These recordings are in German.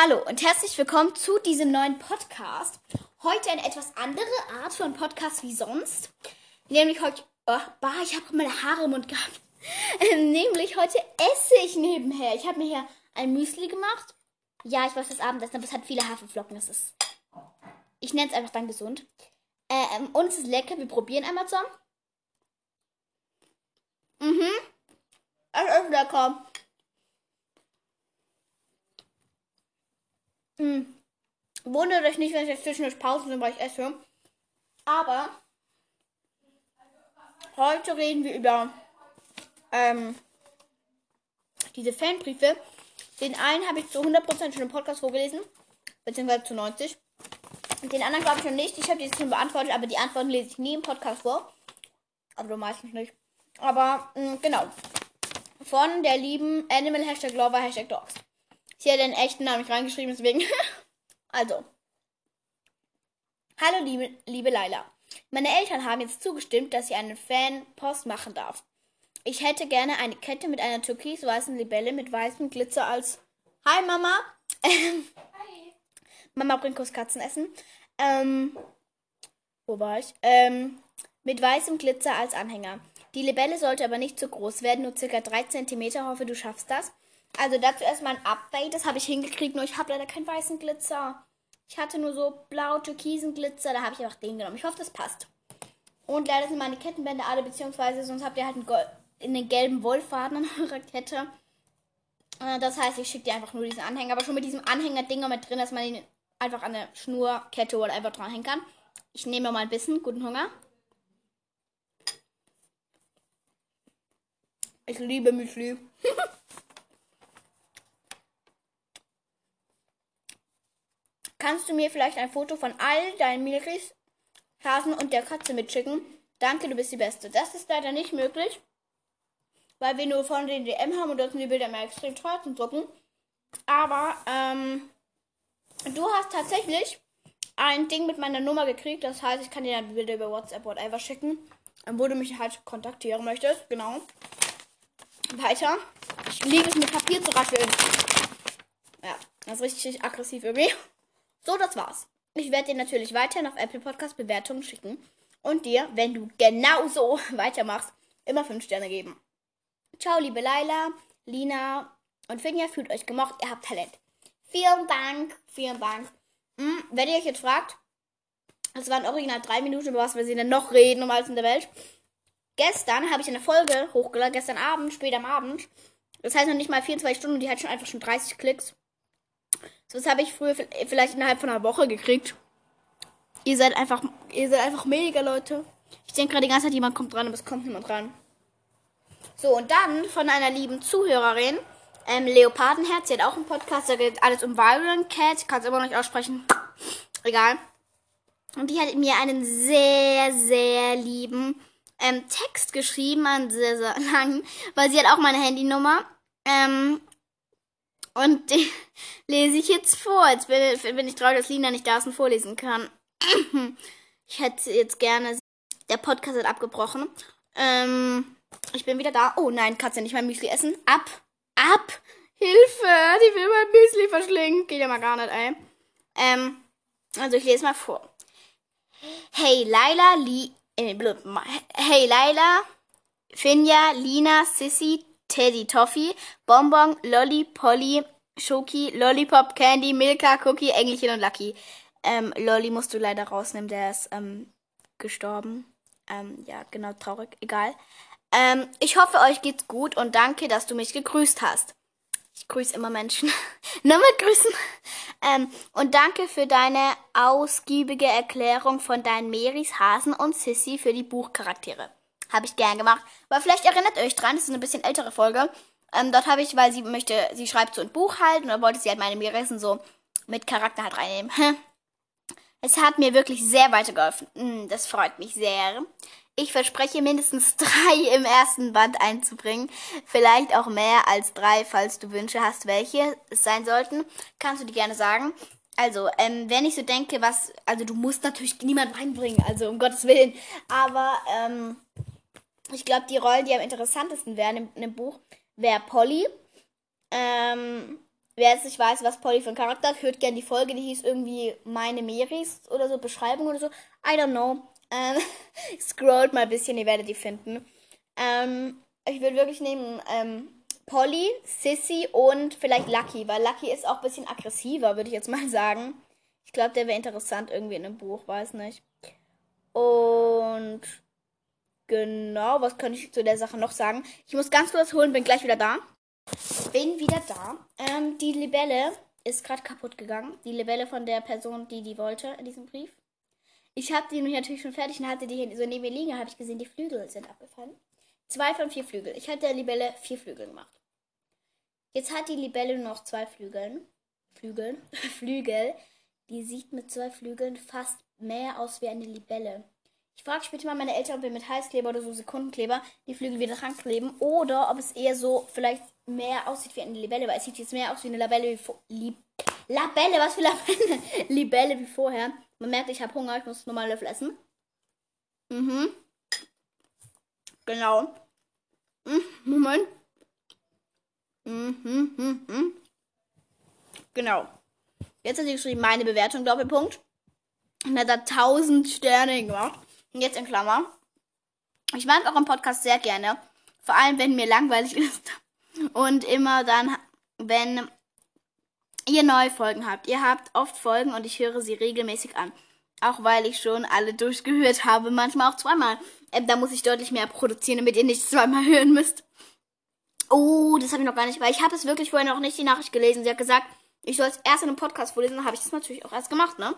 Hallo und herzlich willkommen zu diesem neuen Podcast. Heute eine etwas andere Art von Podcast wie sonst. Nämlich heute, oh, bah, ich habe meine Haare im Mund gehabt. Ähm, nämlich heute esse ich nebenher. Ich habe mir hier ein Müsli gemacht. Ja, ich weiß das Abendessen, aber es hat viele Haferflocken. Das ist, ich nenne es einfach dann gesund. Ähm, und es ist lecker. Wir probieren einmal zusammen. Mhm. Es ist lecker. Hm. Wundert euch nicht, wenn ich jetzt zwischendurch Pausen bin, weil ich esse. Aber heute reden wir über ähm, diese Fanbriefe. Den einen habe ich zu 100% schon im Podcast vorgelesen, beziehungsweise zu 90. Und den anderen glaube ich noch nicht. Ich habe die schon beantwortet, aber die Antworten lese ich nie im Podcast vor. Du meistens nicht. Aber mh, genau. Von der lieben Animal Hashtag Lover Hashtag Dogs. Sie hat den echten Namen nicht reingeschrieben, deswegen. also. Hallo, liebe, liebe Laila. Meine Eltern haben jetzt zugestimmt, dass ich einen Fan-Post machen darf. Ich hätte gerne eine Kette mit einer türkis-weißen Libelle mit weißem Glitzer als. Hi, Mama! Hi! Mama bringt kurz Katzenessen. Ähm. Wo war ich? Ähm. Mit weißem Glitzer als Anhänger. Die Libelle sollte aber nicht zu groß werden, nur circa 3 cm. Hoffe, du schaffst das. Also dazu erstmal ein Update. Das habe ich hingekriegt, nur ich habe leider keinen weißen Glitzer. Ich hatte nur so blau-türkisen Glitzer. Da habe ich einfach den genommen. Ich hoffe, das passt. Und leider sind meine Kettenbänder alle, beziehungsweise sonst habt ihr halt einen, einen gelben Wollfaden an eurer Kette. Äh, das heißt, ich schicke dir einfach nur diesen Anhänger. Aber schon mit diesem Anhänger-Dinger mit drin, dass man ihn einfach an eine Schnur, Kette oder einfach dranhängen kann. Ich nehme mal ein bisschen. Guten Hunger. Ich liebe Müsli. Kannst du mir vielleicht ein Foto von all deinen Milchis, Hasen und der Katze mitschicken? Danke, du bist die Beste. Das ist leider nicht möglich, weil wir nur von den DM haben und sind die Bilder mehr extrem teuer zum Drucken. Aber ähm, du hast tatsächlich ein Ding mit meiner Nummer gekriegt. Das heißt, ich kann dir dann Bilder über WhatsApp oder whatever schicken, wo du mich halt kontaktieren möchtest. Genau. Weiter. Ich liebe es mit Papier zu rascheln. Ja, das ist richtig aggressiv irgendwie. So, das war's. Ich werde dir natürlich weiterhin auf Apple Podcast Bewertungen schicken und dir, wenn du genauso weitermachst, immer 5 Sterne geben. Ciao, liebe Laila, Lina und Finja, fühlt euch gemocht, ihr habt Talent. Vielen Dank, vielen Dank. Hm, wenn ihr euch jetzt fragt, es waren original drei Minuten, über was wir denn noch reden um alles in der Welt. Gestern habe ich eine Folge hochgeladen, gestern Abend, spät am Abend. Das heißt noch nicht mal 24 Stunden, die hat schon einfach schon 30 Klicks. So, das habe ich früher vielleicht innerhalb von einer Woche gekriegt. Ihr seid einfach, ihr seid einfach mega Leute. Ich denke gerade die ganze Zeit, jemand kommt dran, aber es kommt niemand dran. So, und dann von einer lieben Zuhörerin, ähm, Leopardenherz, sie hat auch einen Podcast, da geht alles um Violent Cat, ich kann es immer noch nicht aussprechen. Egal. Und die hat mir einen sehr, sehr lieben ähm, Text geschrieben, einen sehr, sehr langen, weil sie hat auch meine Handynummer. Ähm, und den lese ich jetzt vor. Jetzt bin, bin ich traurig, dass Lina nicht da ist und vorlesen kann. Ich hätte jetzt gerne. Der Podcast hat abgebrochen. Ähm, ich bin wieder da. Oh nein, ja nicht mein Müsli essen. Ab. Ab. Hilfe. Die will mein Müsli verschlingen. Geht ja mal gar nicht, ey. Ähm, also ich lese mal vor. Hey Laila, Li, äh, hey Laila, Finja, Lina, Sissy, Teddy Toffee, Bonbon, Lolly, Polly, Schoki, Lollipop, Candy, Milka, Cookie, Engelchen und Lucky. Ähm, Lolly musst du leider rausnehmen, der ist ähm, gestorben. Ähm, ja, genau, traurig, egal. Ähm, ich hoffe, euch geht's gut und danke, dass du mich gegrüßt hast. Ich grüße immer Menschen. Nur mit Grüßen. Ähm, und danke für deine ausgiebige Erklärung von deinen Meris, Hasen und Sissy für die Buchcharaktere. Habe ich gern gemacht. Aber vielleicht erinnert euch dran, das ist eine bisschen ältere Folge. Ähm, dort habe ich, weil sie möchte, sie schreibt so ein Buch halt und da wollte sie halt meine Mirissen so mit Charakter halt reinnehmen. Es hat mir wirklich sehr weitergeholfen. Hm, das freut mich sehr. Ich verspreche mindestens drei im ersten Band einzubringen. Vielleicht auch mehr als drei, falls du Wünsche hast, welche es sein sollten. Kannst du die gerne sagen. Also, ähm, wenn ich so denke, was, also du musst natürlich niemand reinbringen, also um Gottes Willen. Aber ähm, ich glaube, die Rollen, die am interessantesten wären in, in dem Buch, wäre Polly, ähm, wer jetzt nicht weiß, was Polly für ein Charakter hat, hört gerne die Folge, die hieß irgendwie Meine Meris oder so, Beschreibung oder so. I don't know. Ähm, scrollt mal ein bisschen, ihr werdet die finden. Ähm, ich würde wirklich nehmen ähm, Polly, Sissy und vielleicht Lucky, weil Lucky ist auch ein bisschen aggressiver, würde ich jetzt mal sagen. Ich glaube, der wäre interessant irgendwie in einem Buch, weiß nicht. Und genau, was könnte ich zu der Sache noch sagen? Ich muss ganz kurz holen, bin gleich wieder da. Bin wieder da. Ähm, die Libelle ist gerade kaputt gegangen. Die Libelle von der Person, die die wollte in diesem Brief. Ich habe die natürlich schon fertig und hatte die so neben mir liegen. habe ich gesehen, die Flügel sind abgefallen. Zwei von vier Flügel. Ich hatte der Libelle vier Flügel gemacht. Jetzt hat die Libelle nur noch zwei Flügeln. Flügeln. Flügel. Die sieht mit zwei Flügeln fast mehr aus wie eine Libelle. Ich frage später mal meine Eltern, ob wir mit Heißkleber oder so Sekundenkleber die Flügel wieder dran kleben oder ob es eher so vielleicht mehr aussieht wie eine Libelle, weil es sieht jetzt mehr aus wie eine Labelle wie. Lib Labelle, was für Labelle? Libelle wie vorher. Man merkt, ich habe Hunger, ich muss nochmal Löffel essen. Mhm. Genau. Mhm, Moment. Mhm, mhm, mhm. Genau. Jetzt hat sie geschrieben, meine Bewertung, Doppelpunkt. Und hat da 1000 Sterne gemacht. Und jetzt in Klammer. Ich mag euren Podcast sehr gerne. Vor allem, wenn mir langweilig ist. Und immer dann, wenn ihr neue Folgen habt. Ihr habt oft Folgen und ich höre sie regelmäßig an. Auch weil ich schon alle durchgehört habe. Manchmal auch zweimal. Ähm, da muss ich deutlich mehr produzieren, damit ihr nicht zweimal hören müsst. Oh, das habe ich noch gar nicht, weil ich habe es wirklich vorher noch nicht die Nachricht gelesen. Sie hat gesagt, ich soll es erst in einem Podcast vorlesen, habe ich das natürlich auch erst gemacht, ne?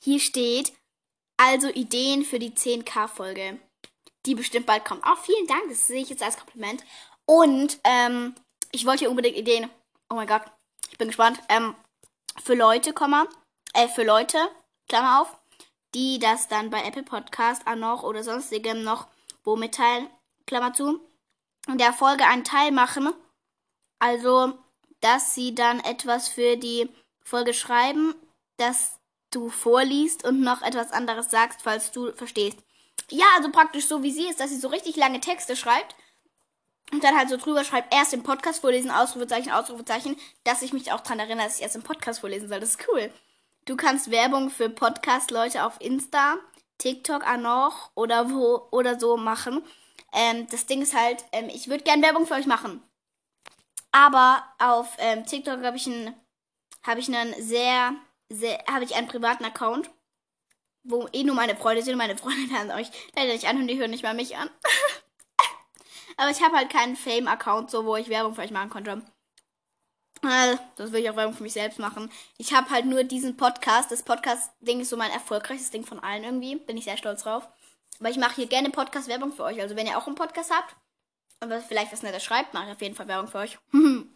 Hier steht also Ideen für die 10K-Folge, die bestimmt bald kommt. Auch vielen Dank, das sehe ich jetzt als Kompliment. Und ähm, ich wollte hier unbedingt Ideen. Oh mein Gott, ich bin gespannt. Ähm, für Leute, Komma, äh, für Leute, Klammer auf, die das dann bei Apple Podcast auch noch oder sonstigem noch wo mitteilen, Klammer zu, in der Folge einen Teil machen. Also dass sie dann etwas für die Folge schreiben, dass du vorliest und noch etwas anderes sagst, falls du verstehst. Ja, also praktisch so wie sie ist, dass sie so richtig lange Texte schreibt und dann halt so drüber schreibt, erst im Podcast vorlesen, Ausrufezeichen, Ausrufezeichen, dass ich mich auch daran erinnere, dass ich erst im Podcast vorlesen soll. Das ist cool. Du kannst Werbung für Podcast-Leute auf Insta, TikTok auch noch oder wo oder so machen. Ähm, das Ding ist halt, ähm, ich würde gerne Werbung für euch machen. Aber auf ähm, TikTok habe ich einen habe ich einen sehr habe ich einen privaten Account, wo eh nur meine Freunde sind. Meine Freunde hören euch leider nicht an und die hören nicht mal mich an. Aber ich habe halt keinen Fame-Account, so wo ich Werbung für euch machen konnte. Äh, das will ich auch Werbung für mich selbst machen. Ich habe halt nur diesen Podcast. Das Podcast-Ding ist so mein erfolgreichstes Ding von allen irgendwie. Bin ich sehr stolz drauf. Aber ich mache hier gerne Podcast-Werbung für euch. Also wenn ihr auch einen Podcast habt, und was vielleicht was Nettes schreibt, mache ich auf jeden Fall Werbung für euch.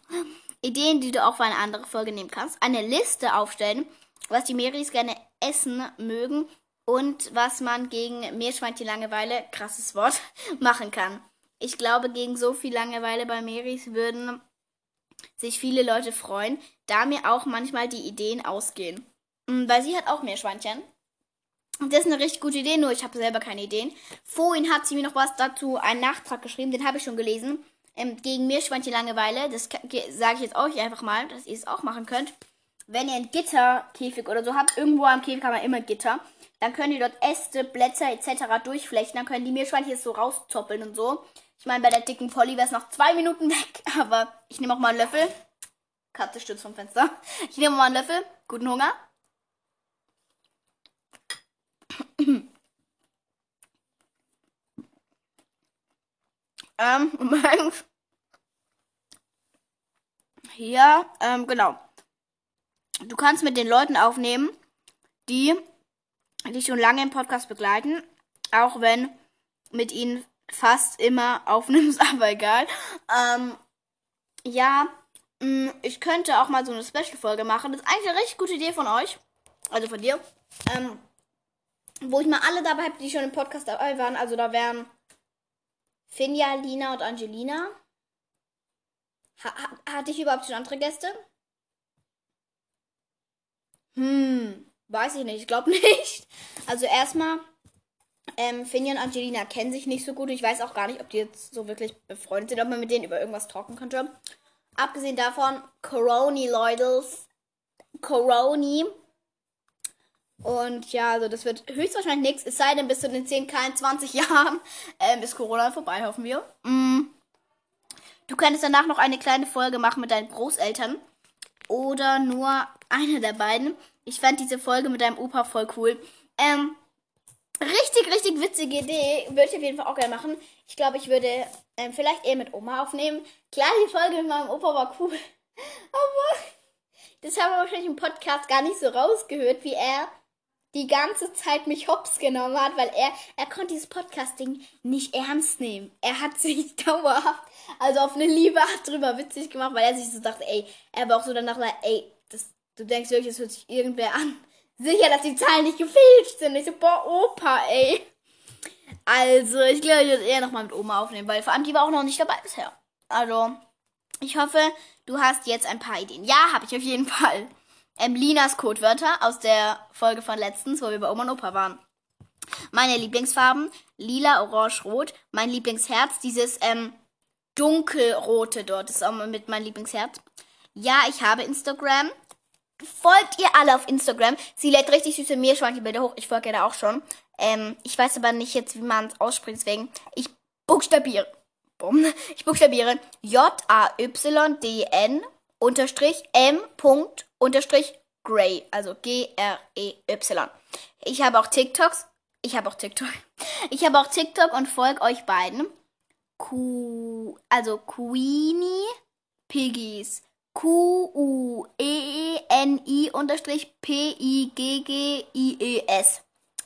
Ideen, die du auch für eine andere Folge nehmen kannst. Eine Liste aufstellen, was die Meris gerne essen mögen und was man gegen Meerschweinchen Langeweile, krasses Wort, machen kann. Ich glaube, gegen so viel Langeweile bei Meris würden sich viele Leute freuen, da mir auch manchmal die Ideen ausgehen. Mm, weil sie hat auch Meerschweinchen. Das ist eine richtig gute Idee, nur ich habe selber keine Ideen. Vorhin hat sie mir noch was dazu, einen Nachtrag geschrieben, den habe ich schon gelesen. Ähm, gegen Meerschweinchen Langeweile, das sage ich jetzt euch einfach mal, dass ihr es auch machen könnt. Wenn ihr ein Gitterkäfig oder so habt, irgendwo am Käfig haben wir immer Gitter, dann könnt ihr dort Äste, Blätter etc. durchflechten, dann können die Meerschweinchen so rauszoppeln und so. Ich meine, bei der dicken Polly wäre es noch zwei Minuten weg, aber ich nehme auch mal einen Löffel. Katze stürzt vom Fenster. Ich nehme mal einen Löffel. Guten Hunger. ähm, hier, ähm, genau. Du kannst mit den Leuten aufnehmen, die dich schon lange im Podcast begleiten, auch wenn mit ihnen fast immer aufnimmst, aber egal. Ähm, ja, mm, ich könnte auch mal so eine Special-Folge machen. Das ist eigentlich eine richtig gute Idee von euch. Also von dir. Ähm, wo ich mal alle dabei habe, die schon im Podcast dabei waren. Also da wären Finja, Lina und Angelina. Ha hatte ich überhaupt schon andere Gäste? Hm, weiß ich nicht. Ich glaube nicht. Also erstmal, ähm, Finja und Angelina kennen sich nicht so gut. Ich weiß auch gar nicht, ob die jetzt so wirklich befreundet sind, ob man mit denen über irgendwas talken könnte. abgesehen davon, Coroni, Leute. Coroni. Und ja, also das wird höchstwahrscheinlich nichts, es sei denn, bis zu den 10, kein 20 Jahren ähm, ist Corona vorbei, hoffen wir. Mm. Du könntest danach noch eine kleine Folge machen mit deinen Großeltern. Oder nur eine der beiden. Ich fand diese Folge mit deinem Opa voll cool. Ähm, richtig, richtig witzige Idee. Würde ich auf jeden Fall auch gerne machen. Ich glaube, ich würde ähm, vielleicht eher mit Oma aufnehmen. Klar, die Folge mit meinem Opa war cool. Aber das haben wir wahrscheinlich im Podcast gar nicht so rausgehört, wie er die ganze Zeit mich hops genommen hat, weil er, er konnte dieses Podcasting nicht ernst nehmen. Er hat sich dauerhaft, also auf eine liebe drüber witzig gemacht, weil er sich so dachte, ey, er war auch so danach, ey, du denkst wirklich, das hört sich irgendwer an. Sicher, dass die Zahlen nicht gefälscht sind. Ich so, boah, Opa, ey. Also, ich glaube, ich würde eher nochmal mit Oma aufnehmen, weil vor allem die war auch noch nicht dabei bisher. Also, ich hoffe, du hast jetzt ein paar Ideen. Ja, habe ich auf jeden Fall ähm, Linas Codewörter aus der Folge von letztens, wo wir bei Oma und Opa waren. Meine Lieblingsfarben, lila, orange, rot. Mein Lieblingsherz, dieses ähm, dunkelrote dort, ist auch mit meinem Lieblingsherz. Ja, ich habe Instagram. Folgt ihr alle auf Instagram. Sie lädt richtig süße Meerschweinchen-Bilder hoch. Ich folge ihr da auch schon. Ähm, ich weiß aber nicht jetzt, wie man es ausspricht, deswegen. Ich buchstabiere. Ich buchstabiere J-A-Y-D-N unterstrich M. unterstrich Gray, also G-R-E-Y. Ich habe auch TikToks. Ich habe auch TikTok. Ich habe auch TikTok und folge euch beiden. Q, also Queenie Piggies. Q-U-E-E-N-I unterstrich P-I-G-G-I-E-S.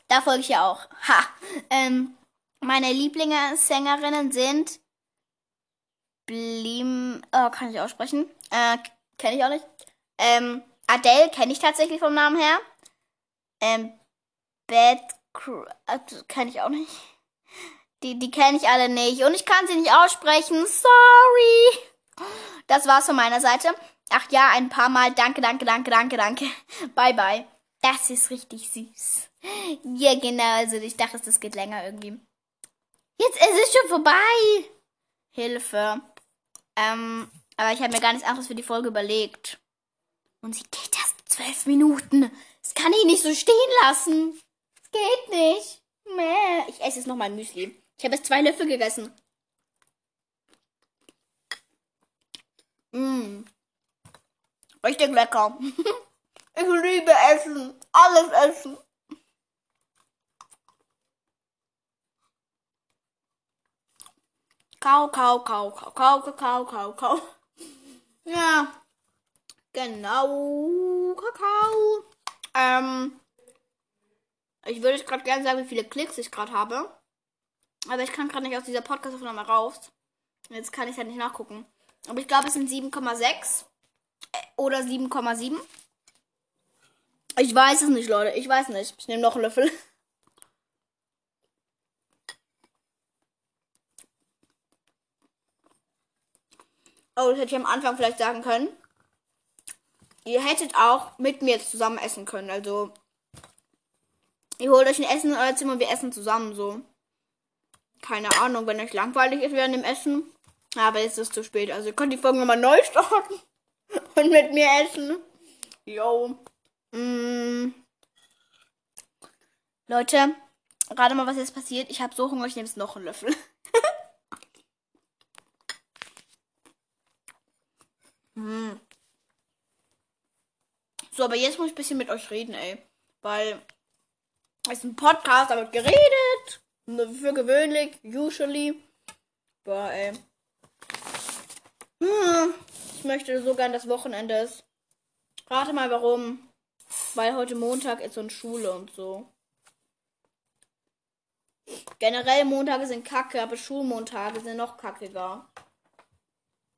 Da folge ich ja auch. Ha. Ähm, meine Lieblingssängerinnen sind Blim, oh, kann ich aussprechen. Äh, kenne ich auch nicht. Ähm, Adele kenne ich tatsächlich vom Namen her. Ähm, Bad äh, kenne ich auch nicht. Die, die kenne ich alle nicht. Und ich kann sie nicht aussprechen. Sorry. Das war's von meiner Seite. Ach ja, ein paar Mal. Danke, danke, danke, danke, danke. Bye, bye. Das ist richtig süß. Ja, genau. Also ich dachte, das geht länger irgendwie. Jetzt ist es schon vorbei. Hilfe. Ähm, aber ich habe mir gar nichts anderes für die Folge überlegt. Und sie geht erst zwölf Minuten. Das kann ich nicht so stehen lassen. Das geht nicht. Mäh. Ich esse jetzt noch mal ein Müsli. Ich habe jetzt zwei Löffel gegessen. Mm. Richtig lecker. Ich liebe Essen. Alles Essen. Kau, kau, kau, kau, kau, kau, kau, kau. Ja, genau. Kakao. Ähm, ich würde gerade gerne sagen, wie viele Klicks ich gerade habe. Aber ich kann gerade nicht aus dieser Podcast-Aufnahme raus. Jetzt kann ich ja nicht nachgucken. Aber ich glaube, es sind 7,6 äh, oder 7,7. Ich weiß es nicht, Leute. Ich weiß nicht. Ich nehme noch einen Löffel. Oh, das hätte ich am Anfang vielleicht sagen können. Ihr hättet auch mit mir jetzt zusammen essen können. Also, ihr holt euch ein Essen in euer Zimmer und wir essen zusammen so. Keine Ahnung, wenn euch langweilig ist während dem Essen. Aber jetzt ist es zu spät. Also, ihr könnt die Folge nochmal neu starten und mit mir essen. Yo. Mm. Leute, gerade mal, was jetzt passiert. Ich habe so Hunger, ich nehme jetzt noch einen Löffel. Hm. So, aber jetzt muss ich ein bisschen mit euch reden, ey. Weil es ist ein Podcast, da wird geredet. Für gewöhnlich, usually. Boah, ey. Hm. Ich möchte so gern das Wochenende ist. Rate mal warum. Weil heute Montag ist und Schule und so. Generell Montage sind kacke, aber Schulmontage sind noch kackiger.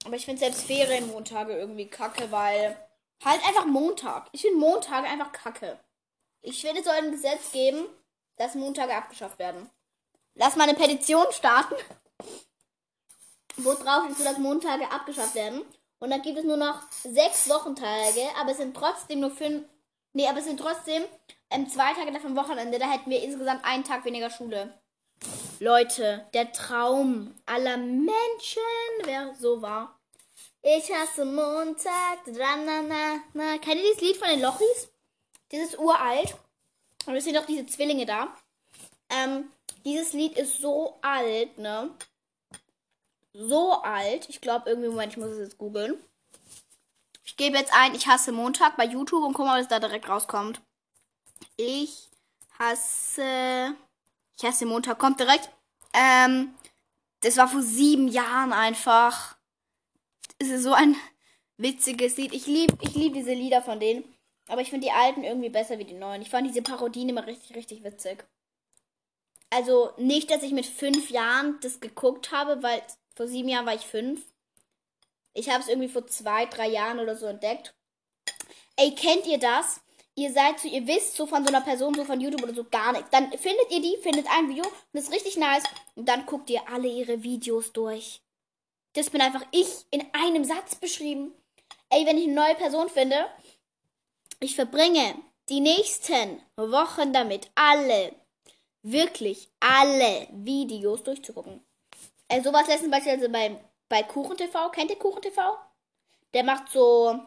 Aber ich finde selbst Ferienmontage irgendwie kacke, weil halt einfach Montag. Ich finde Montage einfach kacke. Ich finde, es soll ein Gesetz geben, dass Montage abgeschafft werden. Lass mal eine Petition starten, wo drauf ist, dass Montage abgeschafft werden. Und dann gibt es nur noch sechs Wochentage, aber es sind trotzdem nur fünf. Nee, aber es sind trotzdem ähm, zwei Tage davon Wochenende. Da hätten wir insgesamt einen Tag weniger Schule. Leute, der Traum aller Menschen wäre so wahr. Ich hasse Montag. Na. Kennt ihr dieses Lied von den Lochis? Das ist uralt. Und es sind doch diese Zwillinge da. Ähm, dieses Lied ist so alt, ne? So alt. Ich glaube, irgendwie, Moment, ich muss es jetzt googeln. Ich gebe jetzt ein, ich hasse Montag bei YouTube und guck mal, was da direkt rauskommt. Ich hasse. Ich hasse Montag. Kommt direkt. Ähm, das war vor sieben Jahren einfach. Es ist so ein witziges Lied. Ich liebe ich lieb diese Lieder von denen. Aber ich finde die alten irgendwie besser wie die neuen. Ich fand diese Parodien immer richtig, richtig witzig. Also nicht, dass ich mit fünf Jahren das geguckt habe, weil vor sieben Jahren war ich fünf. Ich habe es irgendwie vor zwei, drei Jahren oder so entdeckt. Ey, kennt ihr das? Ihr seid so, ihr wisst so von so einer Person, so von YouTube oder so gar nichts. Dann findet ihr die, findet ein Video und ist richtig nice. Und dann guckt ihr alle ihre Videos durch. Das bin einfach ich in einem Satz beschrieben. Ey, wenn ich eine neue Person finde, ich verbringe die nächsten Wochen damit, alle, wirklich alle Videos durchzugucken. Äh, sowas letztens beispielsweise bei, bei KuchenTV. Kennt ihr KuchenTV? Der macht so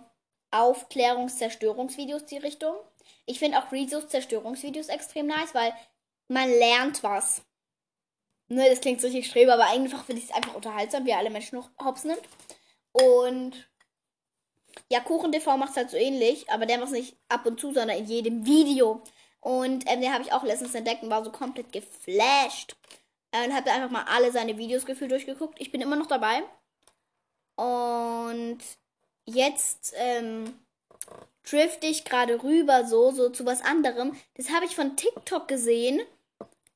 Aufklärungs-Zerstörungsvideos die Richtung. Ich finde auch Rezos Zerstörungsvideos extrem nice, weil man lernt was. Ne, das klingt so richtig strebe, aber einfach finde ich es einfach unterhaltsam, wie er alle Menschen noch hops nimmt. Und ja, KuchenTV macht es halt so ähnlich, aber der macht es nicht ab und zu, sondern in jedem Video. Und ähm, den habe ich auch letztens entdeckt und war so komplett geflasht. Äh, und habe einfach mal alle seine Videos gefühlt durchgeguckt. Ich bin immer noch dabei. Und jetzt ähm, drifte ich gerade rüber so, so zu was anderem. Das habe ich von TikTok gesehen.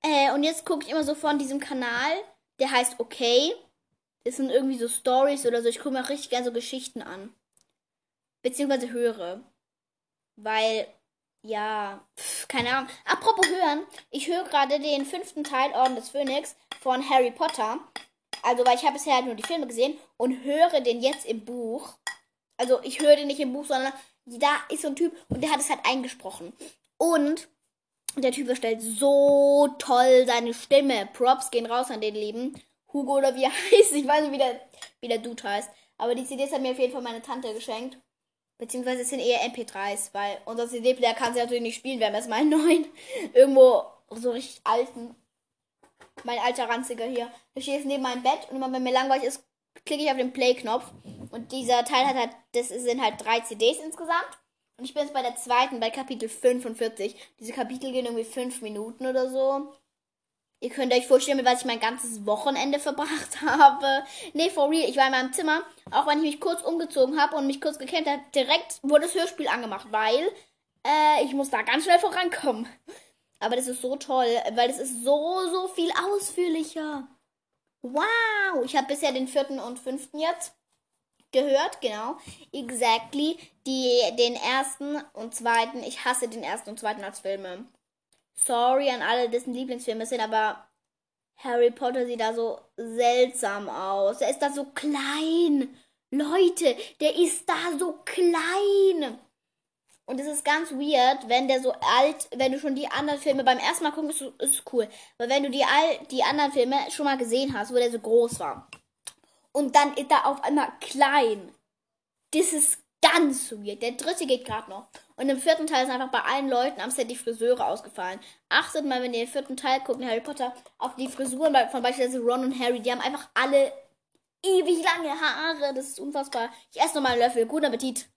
Äh, und jetzt gucke ich immer so von diesem Kanal. Der heißt Okay. Das sind irgendwie so Stories oder so. Ich gucke mir auch richtig gerne so Geschichten an. Beziehungsweise höre. Weil, ja, pf, keine Ahnung. Apropos hören. Ich höre gerade den fünften Teil Orden des Phönix von Harry Potter. Also, weil ich habe bisher halt nur die Filme gesehen und höre den jetzt im Buch. Also, ich höre den nicht im Buch, sondern da ist so ein Typ und der hat es halt eingesprochen. Und der Typ verstellt so toll seine Stimme. Props gehen raus an den Lieben. Hugo oder wie er heißt. Ich weiß nicht, wie der, wie der Dude heißt. Aber die CDs hat mir auf jeden Fall meine Tante geschenkt. Beziehungsweise es sind eher MP3s, weil unser CD-Player kann sie natürlich nicht spielen. Wir haben erstmal einen neuen. Irgendwo so richtig alten. Mein alter Ranziger hier. Der steht jetzt neben meinem Bett und immer wenn mir langweilig ist, klicke ich auf den Play-Knopf. Und dieser Teil hat halt, das sind halt drei CDs insgesamt. Und ich bin jetzt bei der zweiten, bei Kapitel 45. Diese Kapitel gehen irgendwie fünf Minuten oder so. Ihr könnt euch vorstellen, mit was ich mein ganzes Wochenende verbracht habe. Nee, for real. Ich war in meinem Zimmer, auch wenn ich mich kurz umgezogen habe und mich kurz gekämmt habe, direkt wurde das Hörspiel angemacht, weil äh, ich muss da ganz schnell vorankommen. Aber das ist so toll, weil es ist so, so viel ausführlicher. Wow! Ich habe bisher den vierten und fünften jetzt gehört, genau. Exactly. Die, den ersten und zweiten. Ich hasse den ersten und zweiten als Filme. Sorry an alle, dessen Lieblingsfilme sind, aber Harry Potter sieht da so seltsam aus. Er ist da so klein. Leute, der ist da so klein. Und es ist ganz weird, wenn der so alt, wenn du schon die anderen Filme beim ersten Mal guckst, ist, ist cool. Aber wenn du die, all, die anderen Filme schon mal gesehen hast, wo der so groß war. Und dann ist er auf einmal klein. Das ist ganz weird. Der dritte geht gerade noch. Und im vierten Teil ist einfach bei allen Leuten am Set die Friseure ausgefallen. Achtet mal, wenn ihr den vierten Teil guckt, Harry Potter, auf die Frisuren von beispielsweise Ron und Harry. Die haben einfach alle ewig lange Haare. Das ist unfassbar. Ich esse nochmal einen Löffel. Guten Appetit.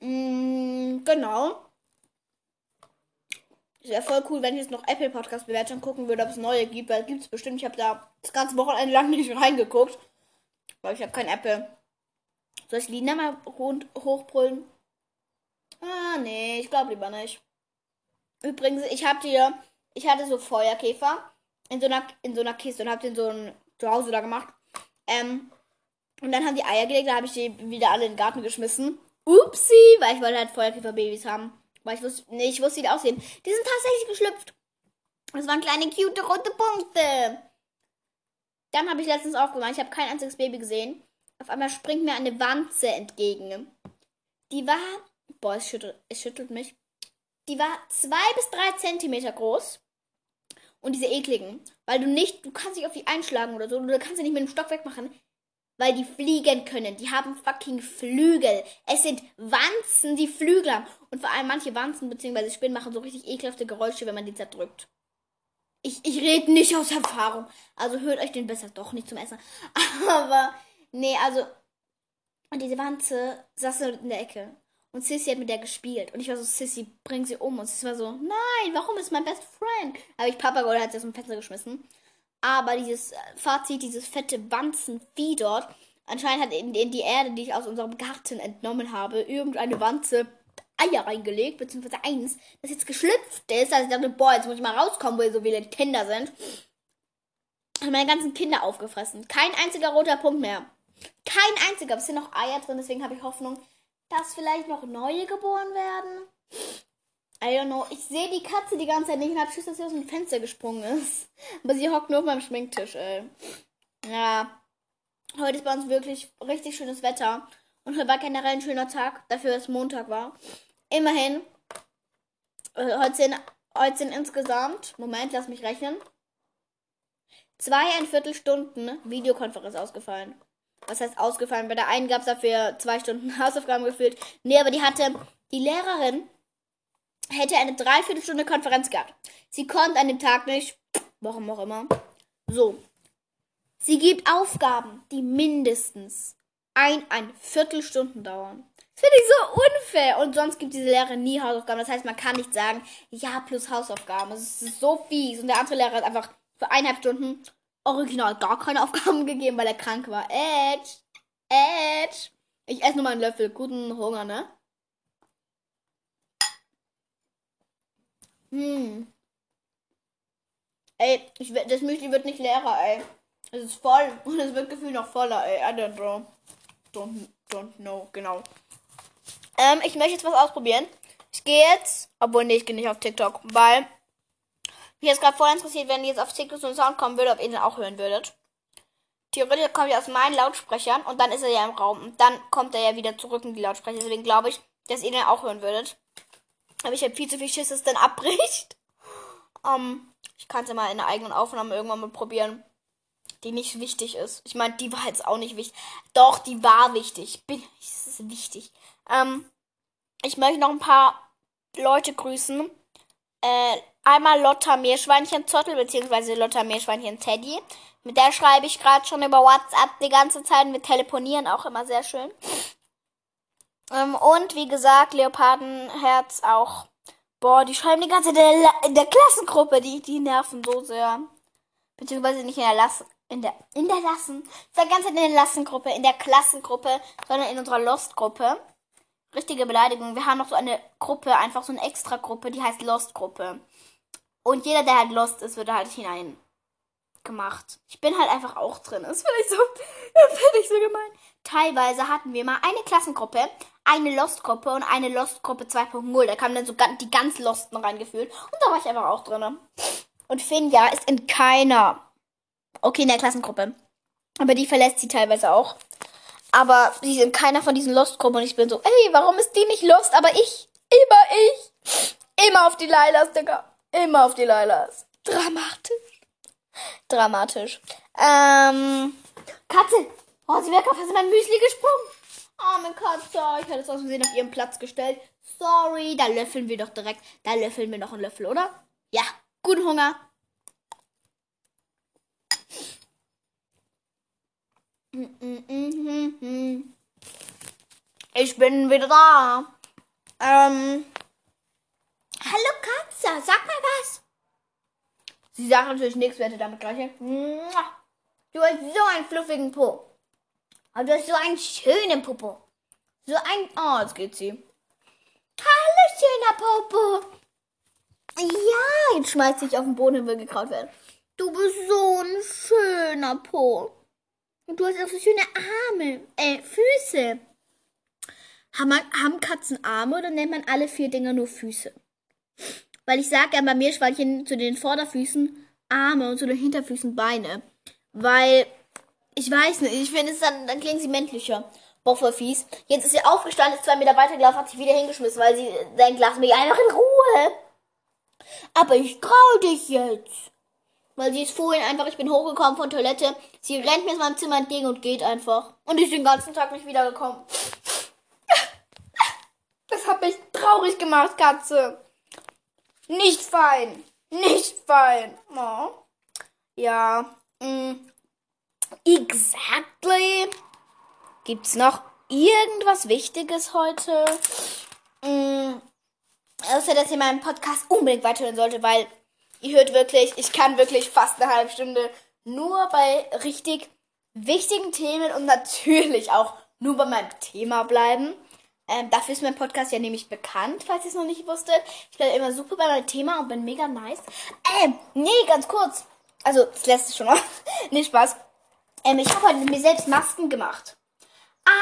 Mm, genau. Es wäre voll cool, wenn ich jetzt noch Apple Podcast Bewertung gucken würde, ob es neue gibt, weil gibt es bestimmt. Ich habe da das ganze Wochenende lang nicht reingeguckt, weil ich habe kein Apple. Soll ich Lina mal hochbrüllen? Ah, nee, ich glaube lieber nicht. Übrigens, ich habe dir, ich hatte so Feuerkäfer in so einer, in so einer Kiste und habe den so ein Zuhause da gemacht. Ähm, und dann haben die Eier gelegt, da habe ich die wieder alle in den Garten geschmissen. Upsi, weil ich wollte halt Feuerkäferbabys haben. Weil ich wusste, nee, ich wusste, wie die aussehen. Die sind tatsächlich geschlüpft. Das waren kleine, cute, rote Punkte. Dann habe ich letztens aufgemacht, ich habe kein einziges Baby gesehen. Auf einmal springt mir eine Wanze entgegen. Die war, boah, es schüttelt, es schüttelt mich. Die war zwei bis drei Zentimeter groß und diese ekligen. Weil du nicht, du kannst nicht auf die einschlagen oder so. Du kannst sie nicht mit dem Stock wegmachen. Weil die fliegen können. Die haben fucking Flügel. Es sind Wanzen, die Flügel haben. Und vor allem manche Wanzen bzw. Spinnen machen so richtig ekelhafte Geräusche, wenn man die zerdrückt. Ich, ich rede nicht aus Erfahrung. Also hört euch den besser doch nicht zum Essen. Aber, nee, also. Und diese Wanze saß in der Ecke. Und Sissy hat mit der gespielt. Und ich war so, Sissy, bring sie um. Und Sissy war so, nein, warum ist mein best friend? Habe ich Papa geholt, hat sie aus dem Fenster geschmissen. Aber dieses Fazit, dieses fette Wanzenvieh dort, anscheinend hat in, in die Erde, die ich aus unserem Garten entnommen habe, irgendeine Wanze Eier reingelegt, beziehungsweise eins, das jetzt geschlüpft ist. Also ich dachte, boah, jetzt muss ich mal rauskommen, wo hier so viele Kinder sind. Hat meine ganzen Kinder aufgefressen. Kein einziger roter Punkt mehr. Kein einziger. Es sind noch Eier drin, deswegen habe ich Hoffnung, dass vielleicht noch neue geboren werden. I don't know. Ich sehe die Katze die ganze Zeit nicht und habe Schiss, dass sie aus dem Fenster gesprungen ist. Aber sie hockt nur auf meinem Schminktisch, ey. Ja. Heute ist bei uns wirklich richtig schönes Wetter. Und heute war generell ein schöner Tag, dafür dass Montag war. Immerhin. Äh, heute, sind, heute sind insgesamt, Moment, lass mich rechnen. Zweieinviertel Stunden Videokonferenz ausgefallen was heißt ausgefallen? Bei der einen gab es dafür zwei Stunden Hausaufgaben gefühlt. Nee, aber die hatte, die Lehrerin hätte eine Dreiviertelstunde Konferenz gehabt. Sie konnte an dem Tag nicht, warum auch immer. So. Sie gibt Aufgaben, die mindestens ein, ein Viertelstunden dauern. Das finde ich so unfair. Und sonst gibt diese Lehrerin nie Hausaufgaben. Das heißt, man kann nicht sagen, ja, plus Hausaufgaben. Das ist so fies. Und der andere Lehrer hat einfach für eineinhalb Stunden original gar keine Aufgaben gegeben, weil er krank war. Edge! Edge! Ich esse nur mal einen Löffel. Guten Hunger, ne? Hm. Ey, ich, das Müsli wird nicht leerer, ey. Es ist voll und es wird gefühlt noch voller, ey. I don't know. Don't, don't know, genau. Ähm, ich möchte jetzt was ausprobieren. Ich gehe jetzt, obwohl nee, ich gehe nicht auf TikTok, weil mich jetzt gerade voll interessiert, wenn ihr jetzt auf TikTok so ein Sound kommen würde, ob ihr den auch hören würdet. Theoretisch kommt er aus meinen Lautsprechern und dann ist er ja im Raum. Und dann kommt er ja wieder zurück in die Lautsprecher. Deswegen glaube ich, dass ihr den auch hören würdet. Aber ich habe viel zu viel Schiss, dass es dann abbricht. Ähm, ich kann es ja mal in der eigenen Aufnahme irgendwann mal probieren, die nicht wichtig ist. Ich meine, die war jetzt auch nicht wichtig. Doch, die war wichtig. Bin, es ist wichtig. Ähm, ich möchte noch ein paar Leute grüßen. Äh, Einmal Lotta Meerschweinchen Zottel, beziehungsweise Lotta Meerschweinchen Teddy. Mit der schreibe ich gerade schon über WhatsApp die ganze Zeit. Wir telefonieren auch immer sehr schön. Ähm, und wie gesagt, Leopardenherz auch. Boah, die schreiben die ganze der, in der Klassengruppe. Die, die nerven so sehr. Beziehungsweise nicht in der Lassen. In der, in der Lassen. Sag ganz in der Lassengruppe, in der Klassengruppe, sondern in unserer Lost-Gruppe. Richtige Beleidigung. Wir haben noch so eine Gruppe, einfach so eine Extra-Gruppe, die heißt Lost-Gruppe. Und jeder, der halt lost ist, wird halt hinein gemacht. Ich bin halt einfach auch drin. Das finde ich so, das finde ich so gemein. Teilweise hatten wir mal eine Klassengruppe, eine Lost-Gruppe und eine Lost-Gruppe 2.0. Da kamen dann so die ganz Losten reingefühlt. Und da war ich einfach auch drin. Und Finja ist in keiner. Okay, in der Klassengruppe. Aber die verlässt sie teilweise auch. Aber sie ist in keiner von diesen Lost-Gruppen. Und ich bin so, ey, warum ist die nicht Lost? Aber ich. Immer ich. Immer auf die Lailas, Digga. Immer auf die Lailas. Dramatisch. Dramatisch. Ähm. Katze! Oh, sie wäre fast in mein Müsli gesprungen. Arme Katze. Ich hätte es aus Versehen auf ihren Platz gestellt. Sorry. Da löffeln wir doch direkt. Da löffeln wir noch einen Löffel, oder? Ja. Guten Hunger. Ich bin wieder da. Ähm. Hallo Katze, sag mal was. Sie sagt natürlich nichts, werde damit gleich. Du hast so einen fluffigen Po. Aber du hast so einen schönen Popo. So ein. Oh, jetzt geht sie. Hallo, schöner Popo. Ja, jetzt schmeißt sich auf den Boden und will gekraut werden. Du bist so ein schöner Po. Und du hast auch so schöne Arme, äh, Füße. Haben, haben Katzen Arme oder nennt man alle vier Dinger nur Füße? Weil ich sage ja bei Meerschweinchen zu den Vorderfüßen Arme und zu den Hinterfüßen Beine. Weil, ich weiß nicht, ich finde es dann, dann klingen sie männlicher. Boah, voll fies. Jetzt ist sie aufgestanden, ist zwei Meter weitergelaufen, hat sich wieder hingeschmissen, weil sie denkt, lass mich einfach in Ruhe. Aber ich trau dich jetzt. Weil sie ist vorhin einfach, ich bin hochgekommen von Toilette. Sie rennt mir aus meinem Zimmer entgegen und geht einfach. Und ich bin den ganzen Tag nicht wiedergekommen. Das hat mich traurig gemacht, Katze. Nicht fein. Nicht fein. Oh. Ja. Mm. Exactly. Gibt's noch irgendwas Wichtiges heute? Mm. Außer, dass ihr meinen Podcast unbedingt weiterhören sollte, weil ihr hört wirklich, ich kann wirklich fast eine halbe Stunde nur bei richtig wichtigen Themen und natürlich auch nur bei meinem Thema bleiben. Ähm, dafür ist mein Podcast ja nämlich bekannt, falls ihr es noch nicht wusstet. Ich bleibe immer super bei meinem Thema und bin mega nice. Ähm, nee, ganz kurz. Also, das letzte schon noch. nee, Spaß. Ähm, ich habe heute mir selbst Masken gemacht.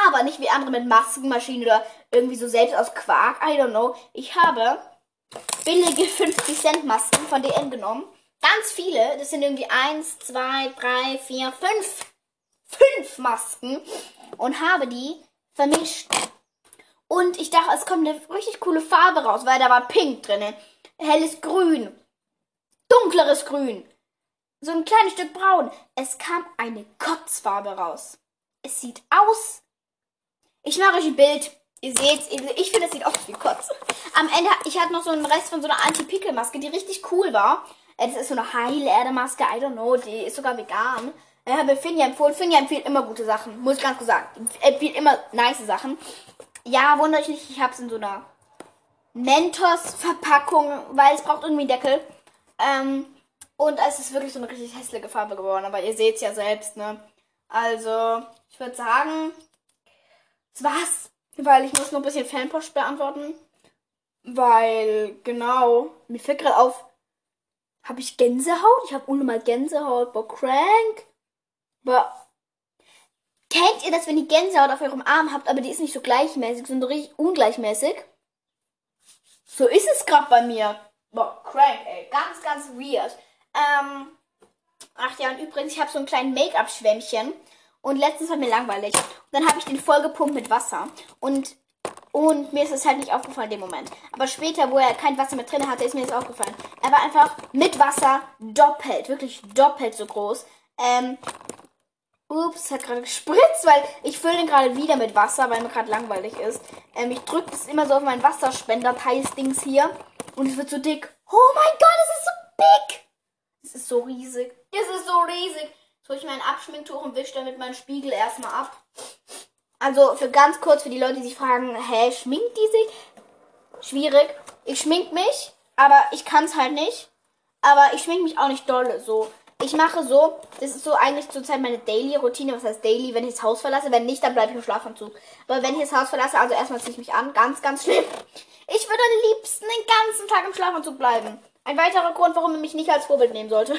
Aber nicht wie andere mit Maskenmaschinen oder irgendwie so selbst aus Quark. I don't know. Ich habe billige 50 Cent Masken von DM genommen. Ganz viele. Das sind irgendwie 1, 2, 3, 4, 5. 5 Masken. Und habe die vermischt und ich dachte, es kommt eine richtig coole Farbe raus, weil da war Pink drin. Helles Grün. Dunkleres Grün. So ein kleines Stück Braun. Es kam eine Kotzfarbe raus. Es sieht aus. Ich mache euch ein Bild. Ihr seht, ich finde, es sieht aus wie Kotz. Am Ende, ich hatte noch so einen Rest von so einer Anti-Pickel-Maske, die richtig cool war. Äh, das ist so eine Heilerde-Maske, I don't know, die ist sogar vegan. Ich habe Finja empfohlen. Finja empfiehlt immer gute Sachen, muss ich ganz kurz sagen. Empfiehlt immer nice Sachen. Ja, wundert euch nicht, ich habe es in so einer Mentos-Verpackung, weil es braucht irgendwie einen Deckel. Ähm, und es ist wirklich so eine richtig hässliche Farbe geworden, aber ihr seht es ja selbst, ne? Also, ich würde sagen, das war's, weil ich muss noch ein bisschen Fanpost beantworten. Weil, genau, mir fällt gerade auf, habe ich Gänsehaut? Ich habe unnormal Gänsehaut, boah, crank. Boah, Kennt ihr das, wenn ihr Gänsehaut auf eurem Arm habt, aber die ist nicht so gleichmäßig, sondern richtig ungleichmäßig? So ist es gerade bei mir. Boah, crank, ey. Ganz, ganz weird. Ähm, ach ja, und übrigens, ich habe so ein kleines Make-up-Schwämmchen. Und letztens war mir langweilig. Und dann habe ich den voll gepumpt mit Wasser. Und, und mir ist es halt nicht aufgefallen in dem Moment. Aber später, wo er kein Wasser mehr drin hatte, ist mir das aufgefallen. Er war einfach mit Wasser doppelt, wirklich doppelt so groß. Ähm, Ups, hat gerade gespritzt, weil ich fülle den gerade wieder mit Wasser, weil mir gerade langweilig ist. Ähm, ich drücke das immer so auf meinen Wasserspender-Teils-Dings hier und es wird so dick. Oh mein Gott, es ist so big! Es ist so riesig. Es ist so riesig. Jetzt hole ich mein Abschminktuch und wische damit meinen Spiegel erstmal ab. Also für ganz kurz, für die Leute, die sich fragen, hä, schminkt die sich? Schwierig. Ich schmink mich, aber ich kann es halt nicht. Aber ich schmink mich auch nicht dolle. So, ich mache so, das ist so eigentlich zurzeit meine Daily-Routine. Was heißt Daily, wenn ich das Haus verlasse? Wenn nicht, dann bleibe ich im Schlafanzug. Aber wenn ich das Haus verlasse, also erstmal ziehe ich mich an. Ganz, ganz schlimm. Ich würde am liebsten den ganzen Tag im Schlafanzug bleiben. Ein weiterer Grund, warum man mich nicht als Vorbild nehmen sollte.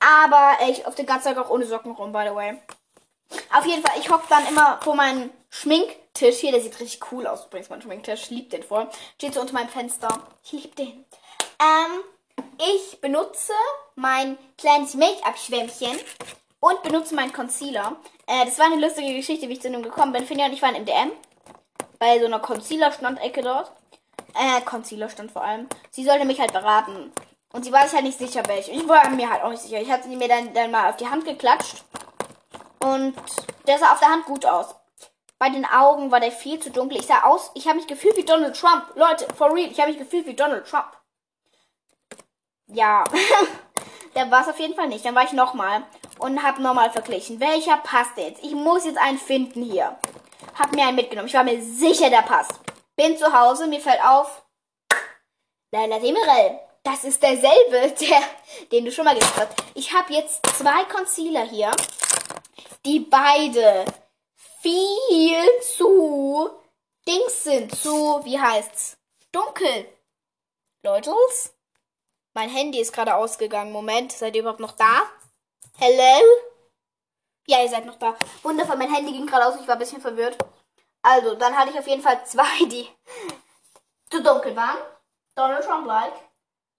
Aber ich auf den ganzen Tag auch ohne Socken rum, by the way. Auf jeden Fall, ich hocke dann immer vor meinem Schminktisch hier. Der sieht richtig cool aus übrigens, mein Schminktisch. Ich liebe den voll. Steht so unter meinem Fenster. Ich liebe den. Ähm, ich benutze mein kleines Make-up-Schwämmchen und benutze meinen Concealer. Äh, das war eine lustige Geschichte, wie ich zu dem gekommen bin. Finja und ich waren im DM. Bei so einer Concealer-Standecke dort. Äh, Concealer-Stand vor allem. Sie sollte mich halt beraten. Und sie war sich halt nicht sicher, welche. Ich war mir halt auch nicht sicher. Ich hatte sie mir dann, dann mal auf die Hand geklatscht. Und der sah auf der Hand gut aus. Bei den Augen war der viel zu dunkel. Ich sah aus, ich habe mich gefühlt wie Donald Trump. Leute, for real, ich habe mich gefühlt wie Donald Trump. Ja, der war es auf jeden Fall nicht. Dann war ich nochmal und habe nochmal verglichen. Welcher passt jetzt? Ich muss jetzt einen finden hier. Hab mir einen mitgenommen. Ich war mir sicher, der passt. Bin zu Hause, mir fällt auf. Leila Demirel. Das ist derselbe, der, den du schon mal gesehen hast. Ich habe jetzt zwei Concealer hier, die beide viel zu Dings sind. Zu, wie heißt's? Dunkel. Leutels? Mein Handy ist gerade ausgegangen. Moment, seid ihr überhaupt noch da? Hello? Ja, ihr seid noch da. Wundervoll, mein Handy ging gerade aus. Ich war ein bisschen verwirrt. Also, dann hatte ich auf jeden Fall zwei, die zu dunkel waren. Donald Trump-like.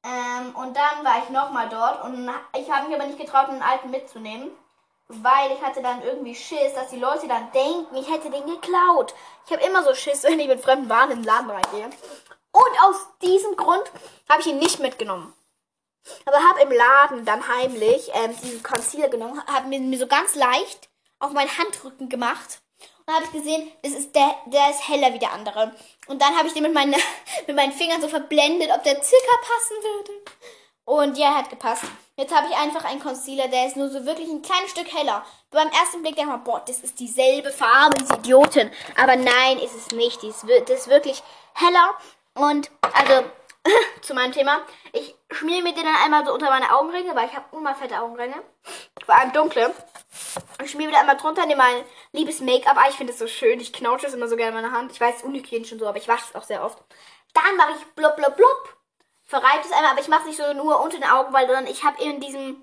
Ähm, und dann war ich nochmal dort und ich habe mich aber nicht getraut, einen alten mitzunehmen. Weil ich hatte dann irgendwie Schiss, dass die Leute dann denken, ich hätte den geklaut. Ich habe immer so Schiss, wenn ich mit fremden Waren in den Laden reingehe. Und aus diesem Grund habe ich ihn nicht mitgenommen. Aber habe im Laden dann heimlich ähm, diesen Concealer genommen, habe mir, so ganz leicht auf meinen Handrücken gemacht. Und habe ich gesehen, das ist der, der ist heller wie der andere. Und dann habe ich den mit, meine, mit meinen Fingern so verblendet, ob der circa passen würde. Und ja, er hat gepasst. Jetzt habe ich einfach einen Concealer, der ist nur so wirklich ein kleines Stück heller. Beim ersten Blick denke ich mal, boah, das ist dieselbe Farbe, diese Idioten. Aber nein, ist es nicht. Das ist wirklich heller. Und, also, zu meinem Thema. Ich schmiere mir den dann einmal so unter meine Augenringe, weil ich habe immer fette Augenringe. Vor allem dunkle. Ich schmiere mir da einmal drunter, nehme mein liebes Make-up. Ah, ich finde es so schön. Ich knausche es immer so gerne in meiner Hand. Ich weiß, unhygienisch und so, aber ich wasche es auch sehr oft. Dann mache ich blub, blub, blub. Verreibe es einmal, aber ich mache es nicht so nur unter den Augen, weil dann ich habe in diesem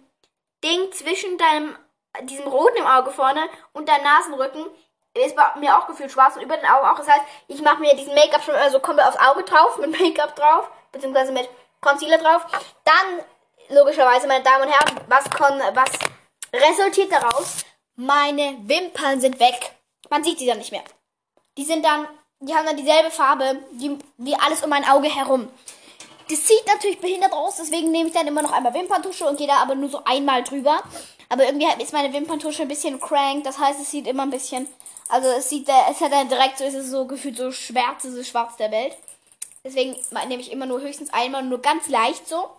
Ding zwischen deinem, diesem roten im Auge vorne und deinem Nasenrücken ist bei mir auch gefühlt schwarz und über den Augen auch. Das heißt, ich mache mir diesen Make-up schon also komplett aufs Auge drauf, mit Make-up drauf, beziehungsweise mit Concealer drauf. Dann, logischerweise, meine Damen und Herren, was, kon was resultiert daraus? Meine Wimpern sind weg. Man sieht sie dann nicht mehr. Die sind dann, die haben dann dieselbe Farbe, die, wie alles um mein Auge herum. Das sieht natürlich behindert aus, deswegen nehme ich dann immer noch einmal Wimperntusche und gehe da aber nur so einmal drüber. Aber irgendwie ist meine Wimperntusche ein bisschen crank, das heißt, es sieht immer ein bisschen, also es sieht, es hat dann direkt so, ist es so gefühlt so schwarz, so schwarz der Welt. Deswegen nehme ich immer nur höchstens einmal, nur ganz leicht so.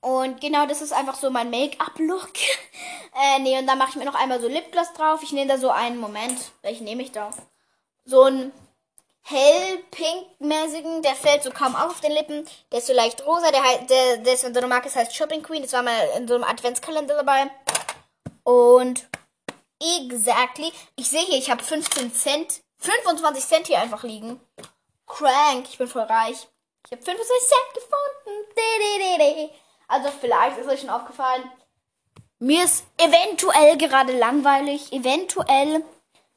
Und genau, das ist einfach so mein Make-up-Look. äh, nee, und dann mache ich mir noch einmal so Lipgloss drauf. Ich nehme da so einen Moment. Welchen nehme ich da? So einen hell-pink-mäßigen, der fällt so kaum auf den Lippen. Der ist so leicht rosa, der, der, der ist von so einer Marke, das heißt Shopping Queen. Das war mal in so einem Adventskalender dabei. Und exactly, ich sehe hier, ich habe 15 Cent, 25 Cent hier einfach liegen. Crank, ich bin voll reich. Ich habe 25 Cent gefunden. Also vielleicht ist euch schon aufgefallen. Mir ist eventuell gerade langweilig. Eventuell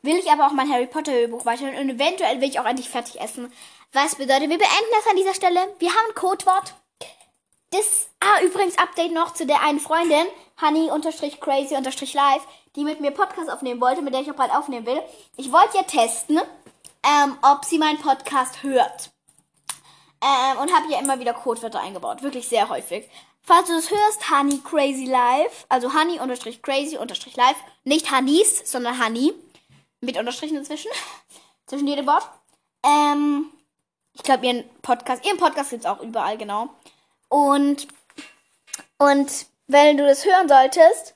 will ich aber auch mein Harry Potter Hörbuch weiterhören. Und eventuell will ich auch endlich fertig essen. Was bedeutet, wir beenden das an dieser Stelle. Wir haben ein Codewort. Das, ah, übrigens Update noch zu der einen Freundin, honey-crazy-live, die mit mir Podcast aufnehmen wollte, mit der ich auch bald aufnehmen will. Ich wollte ja testen, ähm, ob sie meinen Podcast hört. Ähm, und habe ja immer wieder Codewörter eingebaut. Wirklich sehr häufig. Falls du das hörst, Honey Crazy Live, also Honey unterstrich Crazy unterstrich Live, nicht Honeys, sondern Honey, mit Unterstrichen inzwischen, zwischen jedem Wort. Ähm, ich glaube, ihren Podcast, ihren Podcast gibt's auch überall, genau. Und, und wenn du das hören solltest,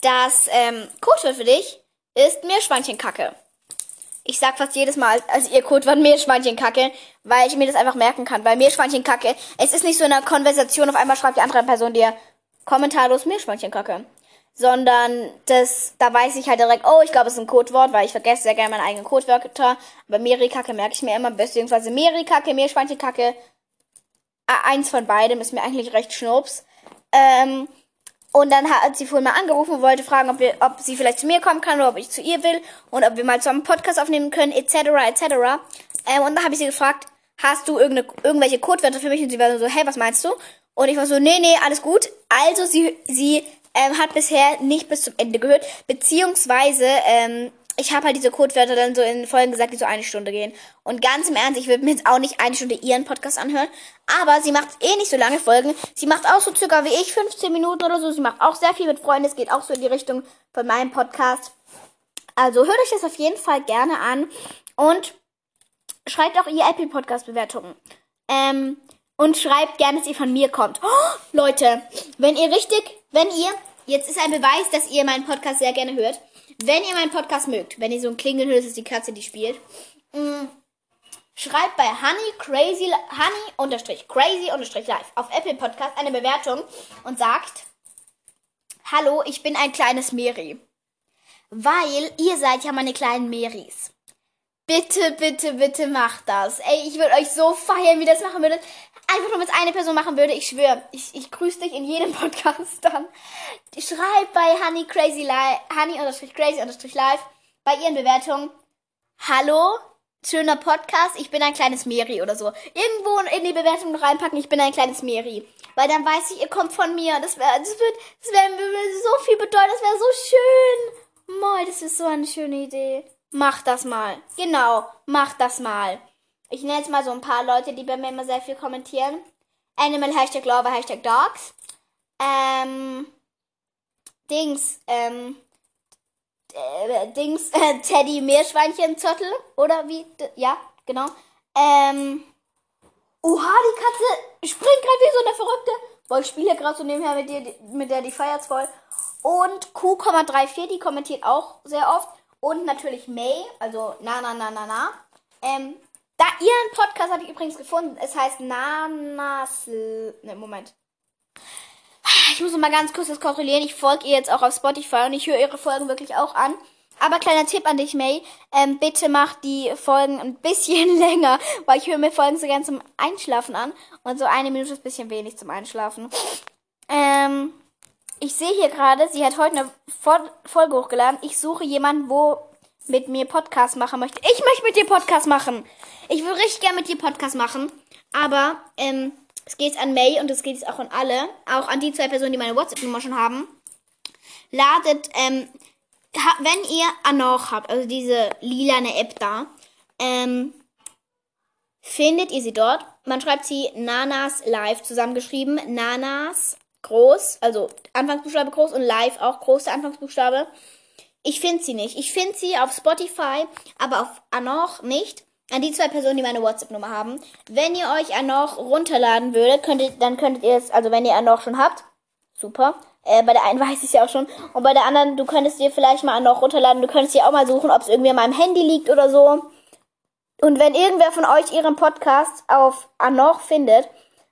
das ähm, Codewort für dich ist Meerschweinchenkacke. Ich sag fast jedes Mal, also ihr Codewort Meerschweinchenkacke, weil ich mir das einfach merken kann. Weil Meerschweinchenkacke, es ist nicht so in einer Konversation, auf einmal schreibt die andere Person dir kommentarlos Meerschweinchenkacke. Sondern das, da weiß ich halt direkt, oh, ich glaube, es ist ein Codewort, weil ich vergesse sehr gerne meine eigenen Codewörter. Aber Meerikacke merke ich mir immer, beziehungsweise Meerikacke, Meerschweinchenkacke. Eins von beidem ist mir eigentlich recht schnups. Ähm, und dann hat sie vorhin mal angerufen und wollte fragen, ob, wir, ob sie vielleicht zu mir kommen kann oder ob ich zu ihr will und ob wir mal zusammen einen Podcast aufnehmen können, etc., etc. Ähm, und dann habe ich sie gefragt, hast du irgendwelche Codewörter für mich? Und sie war so, hey, was meinst du? Und ich war so, nee, nee, alles gut. Also sie, sie ähm, hat bisher nicht bis zum Ende gehört, beziehungsweise ähm, ich habe halt diese Codewörter dann so in Folgen gesagt, die so eine Stunde gehen. Und ganz im Ernst, ich würde mir jetzt auch nicht eine Stunde ihren Podcast anhören. Aber sie macht eh nicht so lange Folgen. Sie macht auch so circa wie ich 15 Minuten oder so. Sie macht auch sehr viel mit Freunden. Es geht auch so in die Richtung von meinem Podcast. Also hört euch das auf jeden Fall gerne an. Und schreibt auch ihr Apple Podcast Bewertungen. Ähm, und schreibt gerne, dass ihr von mir kommt. Oh, Leute, wenn ihr richtig, wenn ihr, jetzt ist ein Beweis, dass ihr meinen Podcast sehr gerne hört wenn ihr meinen Podcast mögt, wenn ihr so ein Klingeln hört, ist die Katze, die spielt, mh, mm, schreibt bei honey crazy honey unterstrich crazy unterstrich live auf Apple Podcast eine Bewertung und sagt Hallo, ich bin ein kleines Meri. Weil ihr seid ja meine kleinen Meris. Bitte, bitte, bitte macht das. Ey, ich würde euch so feiern, wie das machen würdet. Einfach nur, wenn es eine Person machen würde, ich schwöre, ich, ich grüße dich in jedem Podcast dann. Schreib bei Honey Crazy Live, Honey unterstrich Crazy unterstrich Live bei ihren Bewertungen. Hallo, schöner Podcast, ich bin ein kleines Meri oder so. Irgendwo in die Bewertung reinpacken, ich bin ein kleines Meri. Weil dann weiß ich, ihr kommt von mir. Das wäre, das wird, das wäre so viel bedeuten, das wäre so schön. Moi, das ist so eine schöne Idee. Mach das mal. Genau, mach das mal. Ich nenne jetzt mal so ein paar Leute, die bei mir immer sehr viel kommentieren. Animal, Hashtag Lover, Hashtag Dogs. Ähm, Dings, ähm, äh, Dings, äh, Teddy Meerschweinchen Zottel, oder wie? Ja, genau. Ähm, oha, die Katze springt gerade wie so eine Verrückte. Boah, ich spiele gerade so nebenher mit, dir, mit der, die feiert's voll. Und Q,34, die kommentiert auch sehr oft. Und natürlich May, also na na na na na. Ähm, da ihren Podcast habe ich übrigens gefunden. Es heißt Nanas. Ne, Moment. Ich muss mal ganz kurz das kontrollieren. Ich folge ihr jetzt auch auf Spotify und ich höre ihre Folgen wirklich auch an. Aber kleiner Tipp an dich, May. Ähm, bitte mach die Folgen ein bisschen länger, weil ich höre mir Folgen so gern zum Einschlafen an. Und so eine Minute ist ein bisschen wenig zum Einschlafen. Ähm, ich sehe hier gerade, sie hat heute eine Folge hochgeladen. Ich suche jemanden, wo mit mir Podcast machen möchte. Ich möchte mit dir Podcast machen. Ich würde richtig gerne mit dir Podcast machen. Aber ähm, es geht an May und es geht auch an alle. Auch an die zwei Personen, die meine WhatsApp-Nummer schon haben. Ladet, ähm, wenn ihr Anoch habt, also diese lilane App da, ähm, findet ihr sie dort. Man schreibt sie Nanas Live zusammengeschrieben. Nanas groß, also Anfangsbuchstabe groß und Live auch große Anfangsbuchstabe. Ich finde sie nicht. Ich finde sie auf Spotify, aber auf Anoch nicht. An die zwei Personen, die meine WhatsApp-Nummer haben. Wenn ihr euch Anoch runterladen würdet, könntet, dann könntet ihr es, also wenn ihr Anoch schon habt, super. Äh, bei der einen weiß ich es ja auch schon. Und bei der anderen, du könntest dir vielleicht mal Anoch runterladen. Du könntest dir auch mal suchen, ob es irgendwie an meinem Handy liegt oder so. Und wenn irgendwer von euch ihren Podcast auf Anoch findet,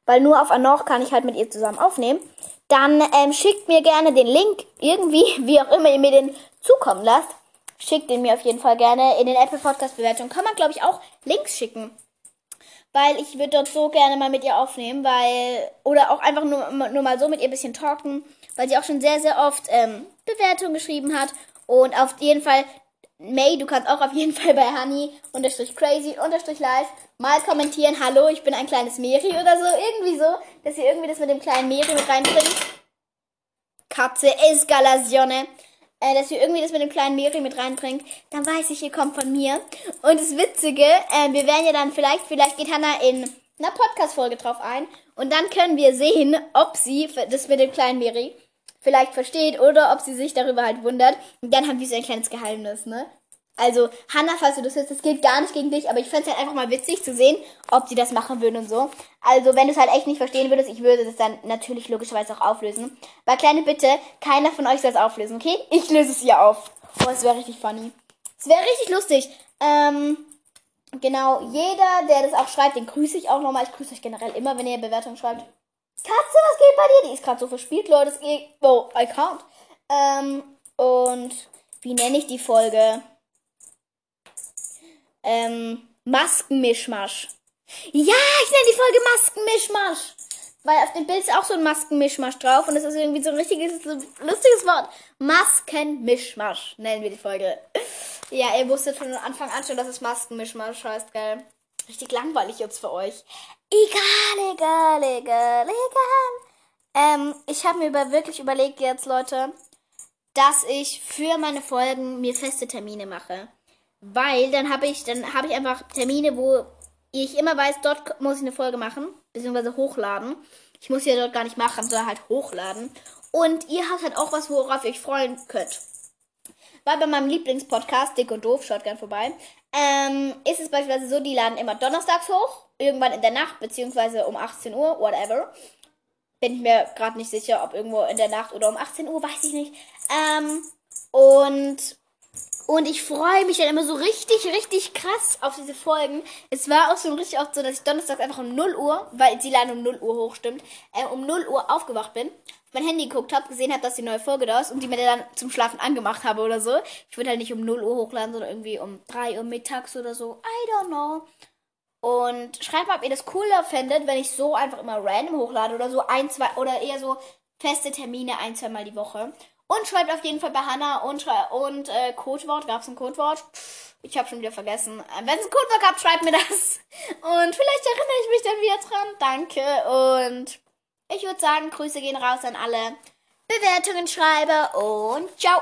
weil nur auf Anoch kann ich halt mit ihr zusammen aufnehmen, dann ähm, schickt mir gerne den Link irgendwie, wie auch immer ihr mir den zukommen lasst. Schickt den mir auf jeden Fall gerne. In den Apple Podcast Bewertungen kann man, glaube ich, auch Links schicken. Weil ich würde dort so gerne mal mit ihr aufnehmen, weil, oder auch einfach nur, nur mal so mit ihr ein bisschen talken, weil sie auch schon sehr, sehr oft ähm, Bewertungen geschrieben hat. Und auf jeden Fall, May, du kannst auch auf jeden Fall bei Honey unterstrich crazy unterstrich live mal kommentieren, hallo, ich bin ein kleines Meri oder so, irgendwie so, dass ihr irgendwie das mit dem kleinen Meri mit reinbringt. Katze Escalazione äh, dass ihr irgendwie das mit dem kleinen Miri mit reinbringt, dann weiß ich, ihr kommt von mir. Und das Witzige, äh, wir werden ja dann vielleicht, vielleicht geht Hannah in einer Podcast-Folge drauf ein und dann können wir sehen, ob sie das mit dem kleinen Miri vielleicht versteht oder ob sie sich darüber halt wundert. Und dann haben wir so ein kleines Geheimnis, ne? Also, Hannah, falls du das hörst, das geht gar nicht gegen dich, aber ich fände es halt einfach mal witzig zu sehen, ob sie das machen würden und so. Also, wenn du es halt echt nicht verstehen würdest, ich würde das dann natürlich logischerweise auch auflösen. Aber kleine Bitte, keiner von euch soll es auflösen, okay? Ich löse es hier auf. Oh, es wäre richtig funny. Es wäre richtig lustig. Ähm, genau, jeder, der das auch schreibt, den grüße ich auch nochmal. Ich grüße euch generell immer, wenn ihr Bewertung schreibt. Katze, was geht bei dir? Die ist gerade so verspielt, Leute. Oh, I can't. Ähm, und wie nenne ich die Folge? Ähm, Maskenmischmasch. Ja, ich nenne die Folge Maskenmischmasch. Weil auf dem Bild ist auch so ein Maskenmischmasch drauf und das ist irgendwie so ein richtiges, so lustiges Wort. Maskenmischmasch nennen wir die Folge. Ja, ihr wusstet von Anfang an schon, dass es Maskenmischmasch heißt, gell? Richtig langweilig jetzt für euch. Egal, egal, egal, egal. Ähm, ich habe mir über, wirklich überlegt jetzt, Leute, dass ich für meine Folgen mir feste Termine mache. Weil dann habe ich, dann habe ich einfach Termine, wo ich immer weiß, dort muss ich eine Folge machen, beziehungsweise hochladen. Ich muss ja dort gar nicht machen, sondern halt hochladen. Und ihr habt halt auch was, worauf ihr euch freuen könnt. Weil bei meinem Lieblingspodcast, Dick und Doof, schaut gern vorbei, ähm, ist es beispielsweise so, die laden immer donnerstags hoch, irgendwann in der Nacht, beziehungsweise um 18 Uhr, whatever. Bin ich mir gerade nicht sicher, ob irgendwo in der Nacht oder um 18 Uhr, weiß ich nicht. Ähm, und und ich freue mich dann immer so richtig, richtig krass auf diese Folgen. Es war auch so richtig oft so, dass ich donnerstags einfach um 0 Uhr, weil sie leider um 0 Uhr hochstimmt, äh, um 0 Uhr aufgewacht bin, mein Handy geguckt habe, gesehen habe, dass die neue Folge da ist und die mir dann zum Schlafen angemacht habe oder so. Ich würde halt nicht um 0 Uhr hochladen, sondern irgendwie um 3 Uhr mittags oder so. I don't know. Und schreibt mal, ob ihr das cooler fändet, wenn ich so einfach immer random hochlade oder so ein, zwei, oder eher so feste Termine ein, zwei Mal die Woche. Und schreibt auf jeden Fall bei Hannah und, und äh, Codewort. Gab es ein Codewort? Ich habe schon wieder vergessen. Äh, Wenn es ein Codewort gab, schreibt mir das. Und vielleicht erinnere ich mich dann wieder dran. Danke. Und ich würde sagen, Grüße gehen raus an alle Bewertungen schreibe und ciao.